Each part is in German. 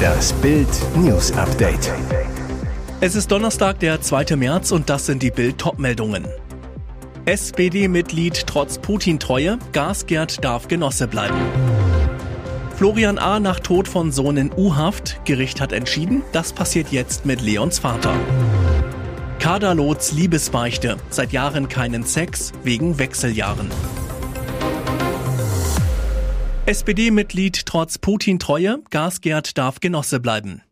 Das Bild News Update. Es ist Donnerstag, der 2. März und das sind die Bild Topmeldungen. SPD-Mitglied trotz Putin-Treue, Gasgerd darf Genosse bleiben. Florian A. nach Tod von Sohn in U-Haft. Gericht hat entschieden, das passiert jetzt mit Leons Vater. Kaderlots Liebesbeichte. Seit Jahren keinen Sex wegen Wechseljahren. SPD-Mitglied trotz Putin-Treue, Gasgerd darf Genosse bleiben.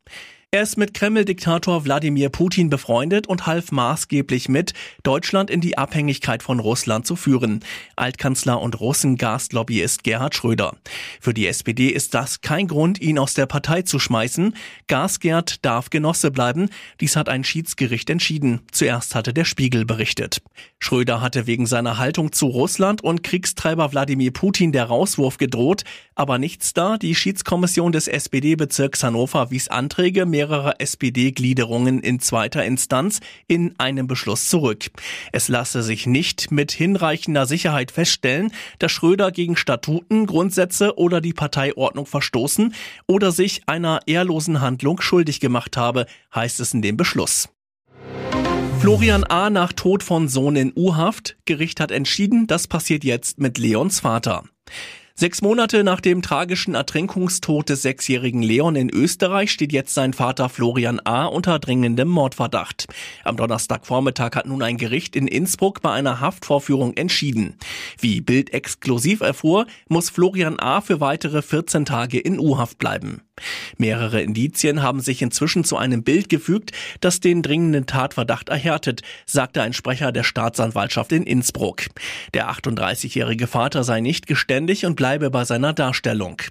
Er ist mit Kreml-Diktator Wladimir Putin befreundet und half maßgeblich mit, Deutschland in die Abhängigkeit von Russland zu führen. Altkanzler und Russen-Gaslobbyist Gerhard Schröder. Für die SPD ist das kein Grund, ihn aus der Partei zu schmeißen. Gasgerd darf Genosse bleiben. Dies hat ein Schiedsgericht entschieden. Zuerst hatte der Spiegel berichtet. Schröder hatte wegen seiner Haltung zu Russland und Kriegstreiber Wladimir Putin der Rauswurf gedroht, aber nichts da. Die Schiedskommission des SPD-Bezirks Hannover wies Anträge mehrerer SPD-Gliederungen in zweiter Instanz in einem Beschluss zurück. Es lasse sich nicht mit hinreichender Sicherheit feststellen, dass Schröder gegen Statuten, Grundsätze oder die Parteiordnung verstoßen oder sich einer ehrlosen Handlung schuldig gemacht habe, heißt es in dem Beschluss. Florian A. nach Tod von Sohn in U-Haft. Gericht hat entschieden, das passiert jetzt mit Leons Vater. Sechs Monate nach dem tragischen Ertrinkungstod des sechsjährigen Leon in Österreich steht jetzt sein Vater Florian A. unter dringendem Mordverdacht. Am Donnerstagvormittag hat nun ein Gericht in Innsbruck bei einer Haftvorführung entschieden. Wie Bild exklusiv erfuhr, muss Florian A. für weitere 14 Tage in U-Haft bleiben. Mehrere Indizien haben sich inzwischen zu einem Bild gefügt, das den dringenden Tatverdacht erhärtet, sagte ein Sprecher der Staatsanwaltschaft in Innsbruck. Der 38-jährige Vater sei nicht geständig und bleibe bei seiner Darstellung.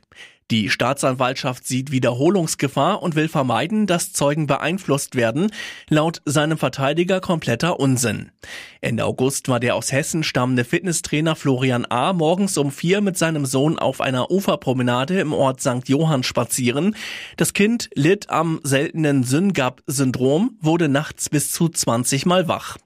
Die Staatsanwaltschaft sieht Wiederholungsgefahr und will vermeiden, dass Zeugen beeinflusst werden, laut seinem Verteidiger kompletter Unsinn. Ende August war der aus Hessen stammende Fitnesstrainer Florian A. morgens um vier mit seinem Sohn auf einer Uferpromenade im Ort St. Johann spazieren. Das Kind litt am seltenen Syngap-Syndrom, wurde nachts bis zu 20 Mal wach.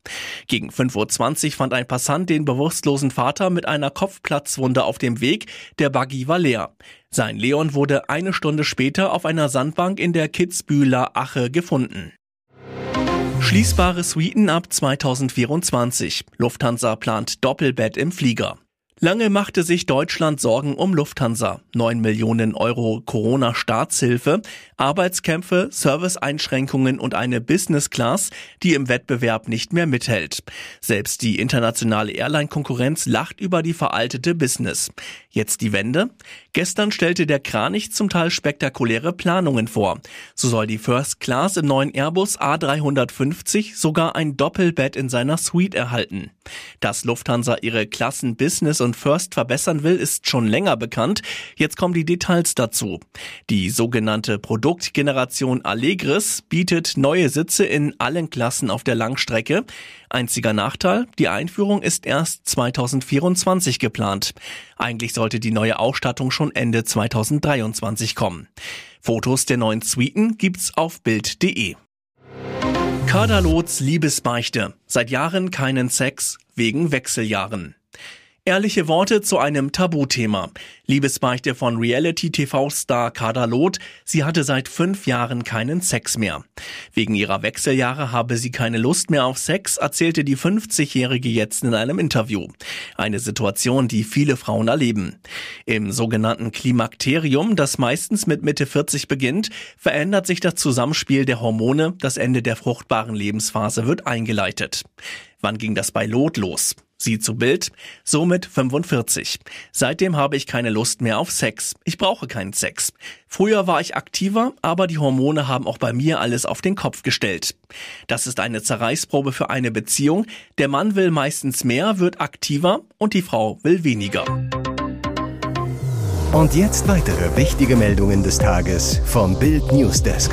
Gegen 5.20 Uhr fand ein Passant den bewusstlosen Vater mit einer Kopfplatzwunde auf dem Weg, der Buggy war leer. Sein Leon wurde eine Stunde später auf einer Sandbank in der Kitzbühler Ache gefunden. Schließbare Suiten ab 2024. Lufthansa plant Doppelbett im Flieger. Lange machte sich Deutschland Sorgen um Lufthansa. 9 Millionen Euro Corona-Staatshilfe, Arbeitskämpfe, Serviceeinschränkungen und eine Business Class, die im Wettbewerb nicht mehr mithält. Selbst die internationale Airline-Konkurrenz lacht über die veraltete Business. Jetzt die Wende? Gestern stellte der Kranich zum Teil spektakuläre Planungen vor. So soll die First Class im neuen Airbus A350 sogar ein Doppelbett in seiner Suite erhalten. Dass Lufthansa ihre Klassen Business und First verbessern will, ist schon länger bekannt. Jetzt kommen die Details dazu. Die sogenannte Produktgeneration Allegris bietet neue Sitze in allen Klassen auf der Langstrecke. Einziger Nachteil, die Einführung ist erst 2024 geplant. Eigentlich sollte die neue Ausstattung schon Ende 2023 kommen. Fotos der neuen Suiten gibt's auf Bild.de. Kaderlots Liebesbeichte. Seit Jahren keinen Sex wegen Wechseljahren. Ehrliche Worte zu einem Tabuthema. Liebesbeichte von Reality-TV-Star Kader Loth. Sie hatte seit fünf Jahren keinen Sex mehr. Wegen ihrer Wechseljahre habe sie keine Lust mehr auf Sex, erzählte die 50-Jährige jetzt in einem Interview. Eine Situation, die viele Frauen erleben. Im sogenannten Klimakterium, das meistens mit Mitte 40 beginnt, verändert sich das Zusammenspiel der Hormone. Das Ende der fruchtbaren Lebensphase wird eingeleitet. Wann ging das bei Lot los? Sie zu Bild, somit 45. Seitdem habe ich keine Lust mehr auf Sex. Ich brauche keinen Sex. Früher war ich aktiver, aber die Hormone haben auch bei mir alles auf den Kopf gestellt. Das ist eine Zerreißprobe für eine Beziehung. Der Mann will meistens mehr, wird aktiver und die Frau will weniger. Und jetzt weitere wichtige Meldungen des Tages vom Bild Newsdesk.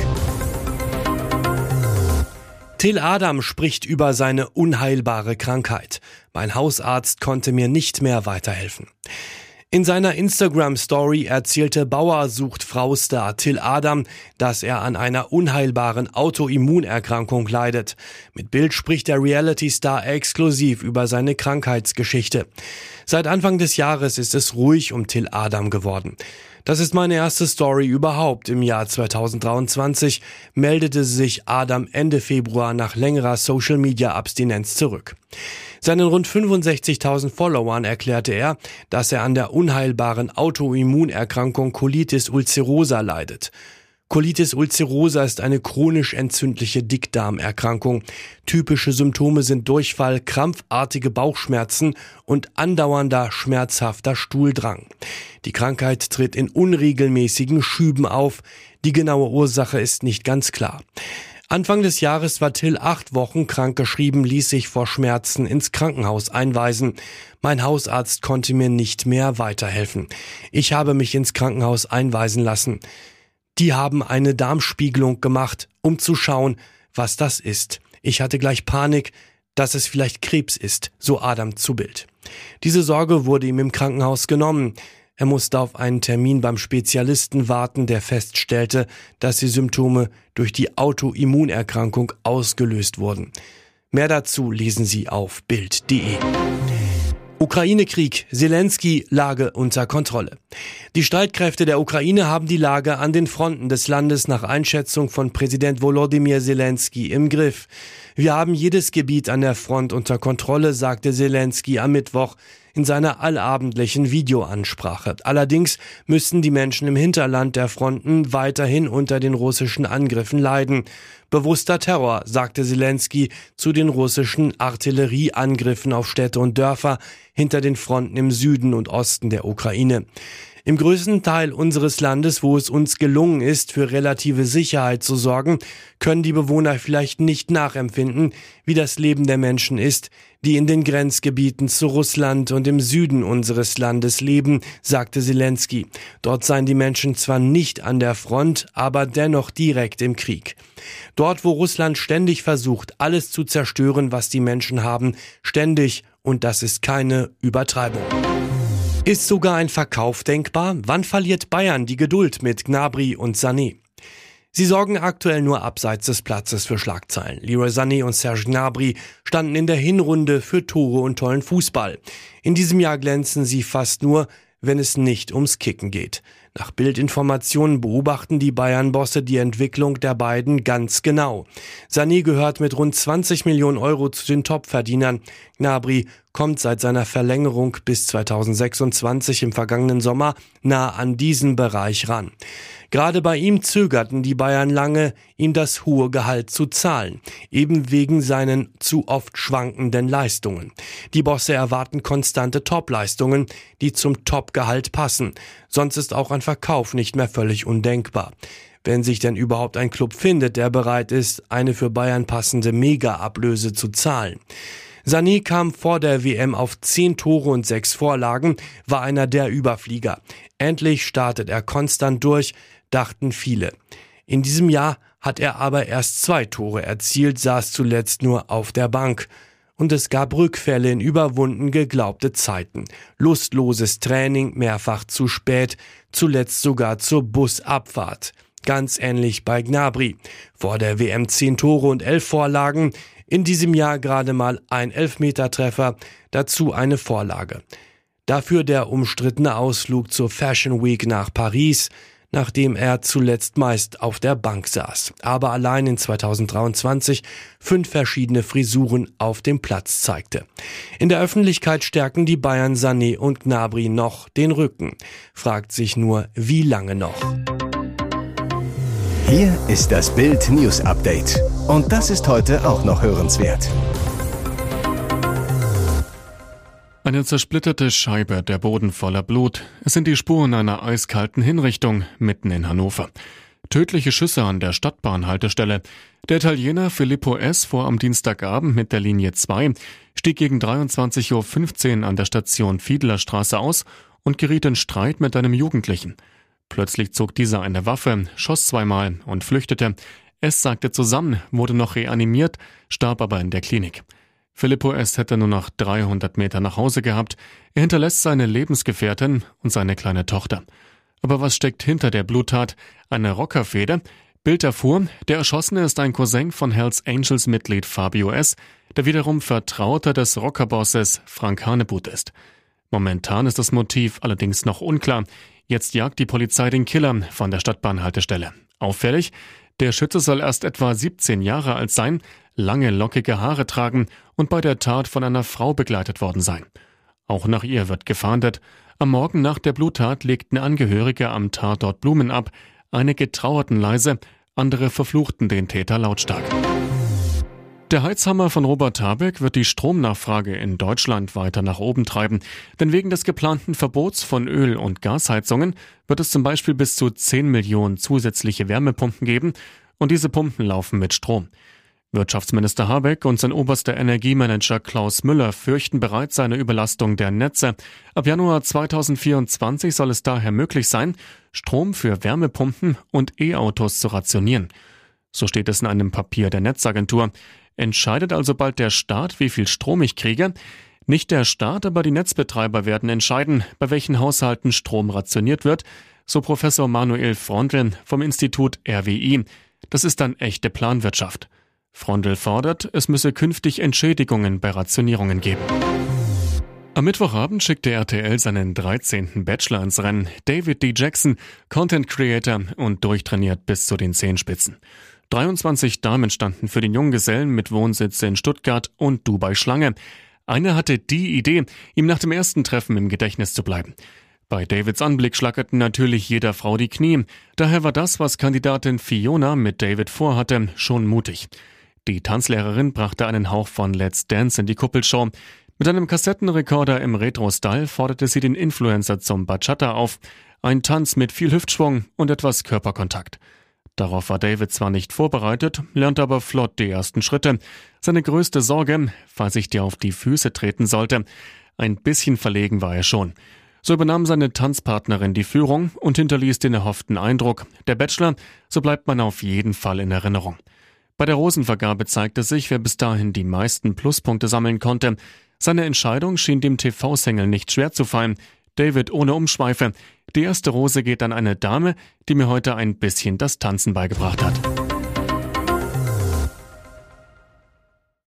Till Adam spricht über seine unheilbare Krankheit. Mein Hausarzt konnte mir nicht mehr weiterhelfen. In seiner Instagram-Story erzählte Bauer sucht Frau-Star Till Adam, dass er an einer unheilbaren Autoimmunerkrankung leidet. Mit Bild spricht der Reality-Star exklusiv über seine Krankheitsgeschichte. Seit Anfang des Jahres ist es ruhig um Till Adam geworden. Das ist meine erste Story überhaupt im Jahr 2023, meldete sich Adam Ende Februar nach längerer Social-Media-Abstinenz zurück. Seinen rund 65.000 Followern erklärte er, dass er an der unheilbaren Autoimmunerkrankung Colitis ulcerosa leidet. Colitis ulcerosa ist eine chronisch entzündliche Dickdarmerkrankung. Typische Symptome sind Durchfall, krampfartige Bauchschmerzen und andauernder schmerzhafter Stuhldrang. Die Krankheit tritt in unregelmäßigen Schüben auf. Die genaue Ursache ist nicht ganz klar. Anfang des Jahres war Till acht Wochen krankgeschrieben, ließ sich vor Schmerzen ins Krankenhaus einweisen. Mein Hausarzt konnte mir nicht mehr weiterhelfen. Ich habe mich ins Krankenhaus einweisen lassen. Die haben eine Darmspiegelung gemacht, um zu schauen, was das ist. Ich hatte gleich Panik, dass es vielleicht Krebs ist, so Adam zu Bild. Diese Sorge wurde ihm im Krankenhaus genommen. Er musste auf einen Termin beim Spezialisten warten, der feststellte, dass die Symptome durch die Autoimmunerkrankung ausgelöst wurden. Mehr dazu lesen Sie auf Bild.de. Ukraine-Krieg, Zelensky Lage unter Kontrolle. Die Streitkräfte der Ukraine haben die Lage an den Fronten des Landes nach Einschätzung von Präsident Volodymyr Zelensky im Griff. Wir haben jedes Gebiet an der Front unter Kontrolle, sagte Zelensky am Mittwoch in seiner allabendlichen Videoansprache. Allerdings müssen die Menschen im Hinterland der Fronten weiterhin unter den russischen Angriffen leiden. Bewusster Terror, sagte Zelensky zu den russischen Artillerieangriffen auf Städte und Dörfer hinter den Fronten im Süden und Osten der Ukraine. Im größten Teil unseres Landes, wo es uns gelungen ist, für relative Sicherheit zu sorgen, können die Bewohner vielleicht nicht nachempfinden, wie das Leben der Menschen ist, die in den Grenzgebieten zu Russland und im Süden unseres Landes leben, sagte Zelensky. Dort seien die Menschen zwar nicht an der Front, aber dennoch direkt im Krieg. Dort, wo Russland ständig versucht, alles zu zerstören, was die Menschen haben, ständig, und das ist keine Übertreibung. Ist sogar ein Verkauf denkbar? Wann verliert Bayern die Geduld mit Gnabry und Sané? Sie sorgen aktuell nur abseits des Platzes für Schlagzeilen. Leroy Sané und Serge Gnabry standen in der Hinrunde für Tore und tollen Fußball. In diesem Jahr glänzen sie fast nur, wenn es nicht ums Kicken geht. Nach Bildinformationen beobachten die Bayern-Bosse die Entwicklung der beiden ganz genau. Sané gehört mit rund 20 Millionen Euro zu den Topverdienern. Gnabry kommt seit seiner Verlängerung bis 2026 im vergangenen Sommer nah an diesen Bereich ran. Gerade bei ihm zögerten die Bayern lange, ihm das hohe Gehalt zu zahlen, eben wegen seinen zu oft schwankenden Leistungen. Die Bosse erwarten konstante Topleistungen, die zum Topgehalt passen, sonst ist auch ein Verkauf nicht mehr völlig undenkbar wenn sich denn überhaupt ein Club findet, der bereit ist, eine für Bayern passende Mega-Ablöse zu zahlen. Sané kam vor der WM auf zehn Tore und sechs Vorlagen, war einer der Überflieger. Endlich startet er konstant durch, dachten viele. In diesem Jahr hat er aber erst zwei Tore erzielt, saß zuletzt nur auf der Bank. Und es gab Rückfälle in überwunden geglaubte Zeiten. Lustloses Training mehrfach zu spät, zuletzt sogar zur Busabfahrt. Ganz ähnlich bei Gnabry. Vor der WM zehn Tore und elf Vorlagen, in diesem Jahr gerade mal ein Elfmetertreffer, dazu eine Vorlage. Dafür der umstrittene Ausflug zur Fashion Week nach Paris, nachdem er zuletzt meist auf der Bank saß, aber allein in 2023 fünf verschiedene Frisuren auf dem Platz zeigte. In der Öffentlichkeit stärken die Bayern Sané und Gnabry noch den Rücken. Fragt sich nur, wie lange noch? Hier ist das Bild News Update. Und das ist heute auch noch hörenswert. Eine zersplitterte Scheibe, der Boden voller Blut. Es sind die Spuren einer eiskalten Hinrichtung mitten in Hannover. Tödliche Schüsse an der Stadtbahnhaltestelle. Der Italiener Filippo S. fuhr am Dienstagabend mit der Linie 2, stieg gegen 23.15 Uhr an der Station Fiedlerstraße aus und geriet in Streit mit einem Jugendlichen. Plötzlich zog dieser eine Waffe, schoss zweimal und flüchtete. S. sagte zusammen, wurde noch reanimiert, starb aber in der Klinik. Filippo S. hätte nur noch 300 Meter nach Hause gehabt. Er hinterlässt seine Lebensgefährtin und seine kleine Tochter. Aber was steckt hinter der Bluttat? Eine Rockerfeder? Bild erfuhr, der Erschossene ist ein Cousin von Hells Angels Mitglied Fabio S., der wiederum Vertrauter des Rockerbosses Frank Hanebut ist. Momentan ist das Motiv allerdings noch unklar. Jetzt jagt die Polizei den Killer von der Stadtbahnhaltestelle. Auffällig, der Schütze soll erst etwa 17 Jahre alt sein, lange lockige Haare tragen und bei der Tat von einer Frau begleitet worden sein. Auch nach ihr wird gefahndet. Am Morgen nach der Bluttat legten Angehörige am Tatort Blumen ab. Einige trauerten leise, andere verfluchten den Täter lautstark. Der Heizhammer von Robert Habeck wird die Stromnachfrage in Deutschland weiter nach oben treiben. Denn wegen des geplanten Verbots von Öl- und Gasheizungen wird es zum Beispiel bis zu 10 Millionen zusätzliche Wärmepumpen geben. Und diese Pumpen laufen mit Strom. Wirtschaftsminister Habeck und sein oberster Energiemanager Klaus Müller fürchten bereits eine Überlastung der Netze. Ab Januar 2024 soll es daher möglich sein, Strom für Wärmepumpen und E-Autos zu rationieren. So steht es in einem Papier der Netzagentur. Entscheidet also bald der Staat, wie viel Strom ich kriege? Nicht der Staat, aber die Netzbetreiber werden entscheiden, bei welchen Haushalten Strom rationiert wird, so Professor Manuel Frondl vom Institut RWI. Das ist dann echte Planwirtschaft. Frondel fordert, es müsse künftig Entschädigungen bei Rationierungen geben. Am Mittwochabend schickte RTL seinen 13. Bachelor ins Rennen. David D. Jackson, Content Creator und durchtrainiert bis zu den Zehenspitzen. 23 Damen standen für den jungen Gesellen mit Wohnsitz in Stuttgart und Dubai Schlange. Eine hatte die Idee, ihm nach dem ersten Treffen im Gedächtnis zu bleiben. Bei Davids Anblick schlackerten natürlich jeder Frau die Knie. Daher war das, was Kandidatin Fiona mit David vorhatte, schon mutig. Die Tanzlehrerin brachte einen Hauch von Let's Dance in die Kuppelshow. Mit einem Kassettenrekorder im Retro-Style forderte sie den Influencer zum Bachata auf. Ein Tanz mit viel Hüftschwung und etwas Körperkontakt. Darauf war David zwar nicht vorbereitet, lernte aber flott die ersten Schritte. Seine größte Sorge, falls ich dir auf die Füße treten sollte. Ein bisschen verlegen war er schon. So übernahm seine Tanzpartnerin die Führung und hinterließ den erhofften Eindruck. Der Bachelor, so bleibt man auf jeden Fall in Erinnerung. Bei der Rosenvergabe zeigte sich, wer bis dahin die meisten Pluspunkte sammeln konnte. Seine Entscheidung schien dem TV-Sängel nicht schwer zu fallen. David ohne Umschweife. Die erste Rose geht an eine Dame, die mir heute ein bisschen das Tanzen beigebracht hat.